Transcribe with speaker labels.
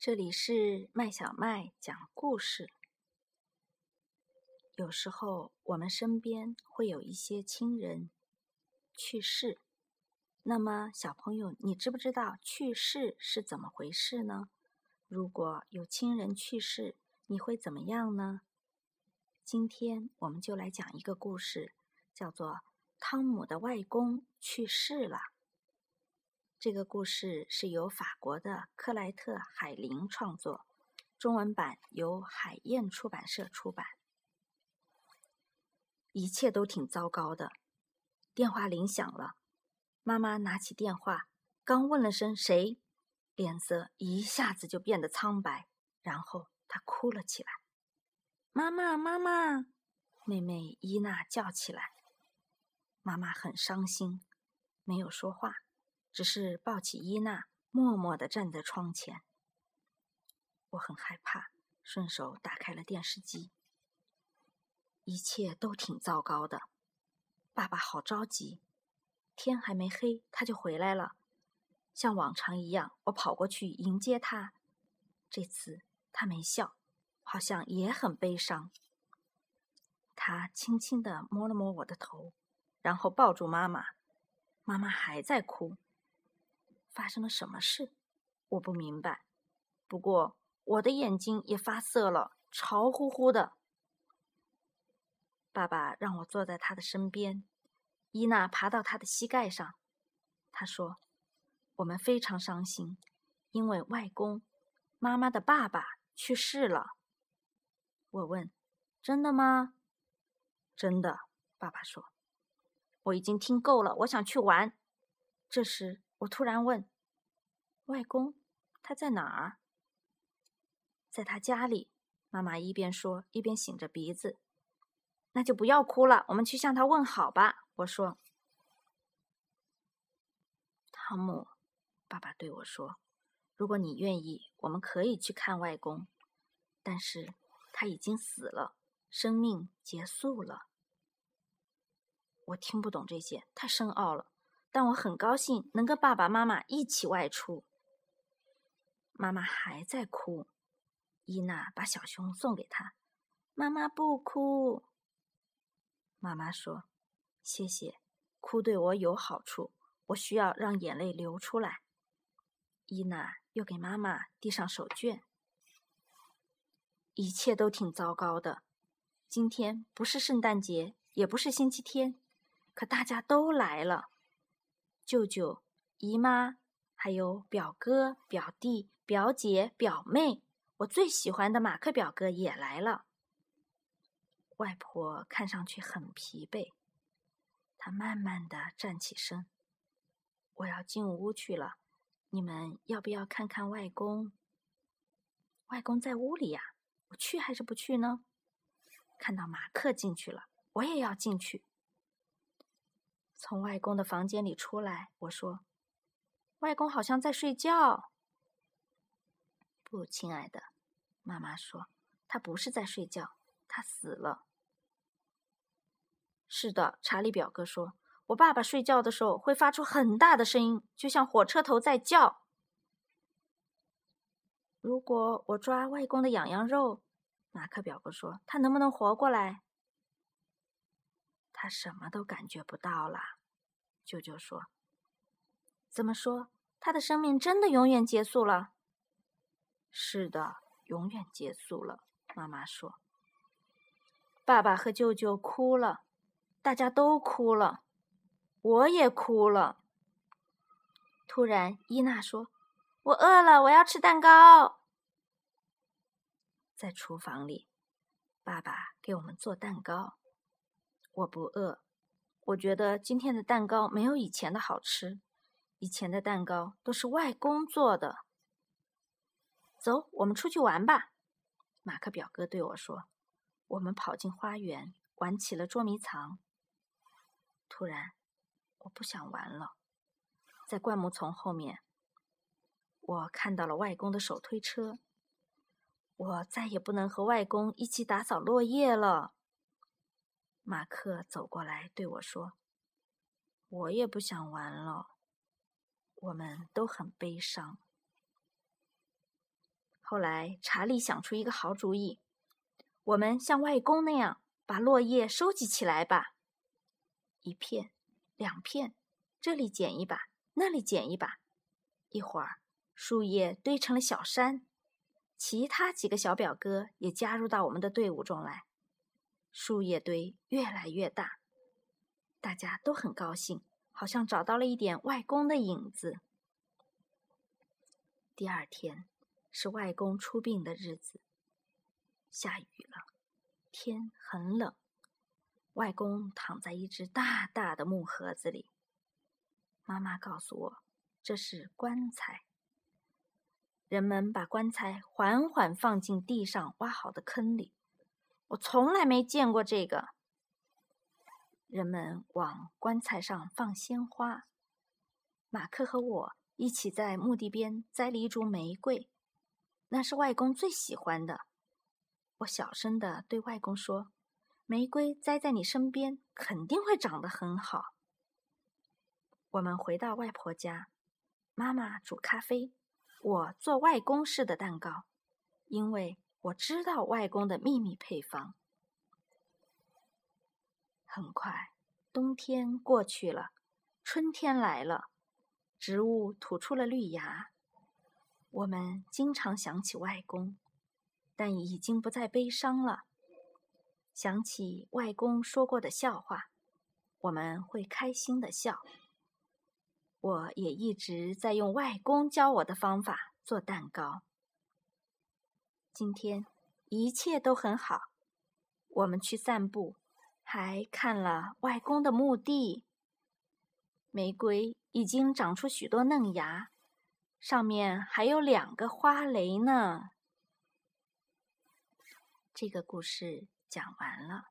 Speaker 1: 这里是麦小麦讲故事。有时候我们身边会有一些亲人去世，那么小朋友，你知不知道去世是怎么回事呢？如果有亲人去世，你会怎么样呢？今天我们就来讲一个故事，叫做《汤姆的外公去世了》。这个故事是由法国的克莱特·海林创作，中文版由海燕出版社出版。一切都挺糟糕的，电话铃响了，妈妈拿起电话，刚问了声“谁”，脸色一下子就变得苍白，然后她哭了起来。“妈妈，妈妈！”妹妹伊娜叫起来。妈妈很伤心，没有说话。只是抱起伊娜，默默地站在窗前。我很害怕，顺手打开了电视机。一切都挺糟糕的，爸爸好着急。天还没黑，他就回来了。像往常一样，我跑过去迎接他。这次他没笑，好像也很悲伤。他轻轻地摸了摸我的头，然后抱住妈妈。妈妈还在哭。发生了什么事？我不明白。不过我的眼睛也发涩了，潮乎乎的。爸爸让我坐在他的身边，伊娜爬到他的膝盖上。他说：“我们非常伤心，因为外公，妈妈的爸爸去世了。”我问：“真的吗？”“真的。”爸爸说。“我已经听够了，我想去玩。”这时。我突然问：“外公，他在哪儿？”在他家里。妈妈一边说一边擤着鼻子。那就不要哭了，我们去向他问好吧。我说：“汤姆，爸爸对我说，如果你愿意，我们可以去看外公。但是他已经死了，生命结束了。”我听不懂这些，太深奥了。但我很高兴能跟爸爸妈妈一起外出。妈妈还在哭，伊娜把小熊送给她。妈妈不哭。妈妈说：“谢谢，哭对我有好处。我需要让眼泪流出来。”伊娜又给妈妈递上手绢。一切都挺糟糕的。今天不是圣诞节，也不是星期天，可大家都来了。舅舅、姨妈，还有表哥、表弟、表姐、表妹，我最喜欢的马克表哥也来了。外婆看上去很疲惫，她慢慢的站起身：“我要进屋去了，你们要不要看看外公？”外公在屋里呀，我去还是不去呢？看到马克进去了，我也要进去。从外公的房间里出来，我说：“外公好像在睡觉。”不，亲爱的，妈妈说：“他不是在睡觉，他死了。”是的，查理表哥说：“我爸爸睡觉的时候会发出很大的声音，就像火车头在叫。”如果我抓外公的痒痒肉，马克表哥说：“他能不能活过来？”他什么都感觉不到了，舅舅说：“怎么说？他的生命真的永远结束了？”“是的，永远结束了。”妈妈说。爸爸和舅舅哭了，大家都哭了，我也哭了。突然，伊娜说：“我饿了，我要吃蛋糕。”在厨房里，爸爸给我们做蛋糕。我不饿，我觉得今天的蛋糕没有以前的好吃。以前的蛋糕都是外公做的。走，我们出去玩吧。马克表哥对我说。我们跑进花园，玩起了捉迷藏。突然，我不想玩了。在灌木丛后面，我看到了外公的手推车。我再也不能和外公一起打扫落叶了。马克走过来对我说：“我也不想玩了。”我们都很悲伤。后来查理想出一个好主意，我们像外公那样把落叶收集起来吧。一片，两片，这里捡一把，那里捡一把，一会儿树叶堆成了小山。其他几个小表哥也加入到我们的队伍中来，树叶堆越来越大，大家都很高兴，好像找到了一点外公的影子。第二天是外公出殡的日子，下雨了，天很冷，外公躺在一只大大的木盒子里。妈妈告诉我，这是棺材。人们把棺材缓缓放进地上挖好的坑里。我从来没见过这个。人们往棺材上放鲜花。马克和我一起在墓地边栽了一株玫瑰，那是外公最喜欢的。我小声的对外公说：“玫瑰栽在你身边，肯定会长得很好。”我们回到外婆家，妈妈煮咖啡。我做外公式的蛋糕，因为我知道外公的秘密配方。很快，冬天过去了，春天来了，植物吐出了绿芽。我们经常想起外公，但已经不再悲伤了。想起外公说过的笑话，我们会开心的笑。我也一直在用外公教我的方法做蛋糕。今天一切都很好，我们去散步，还看了外公的墓地。玫瑰已经长出许多嫩芽，上面还有两个花蕾呢。这个故事讲完了。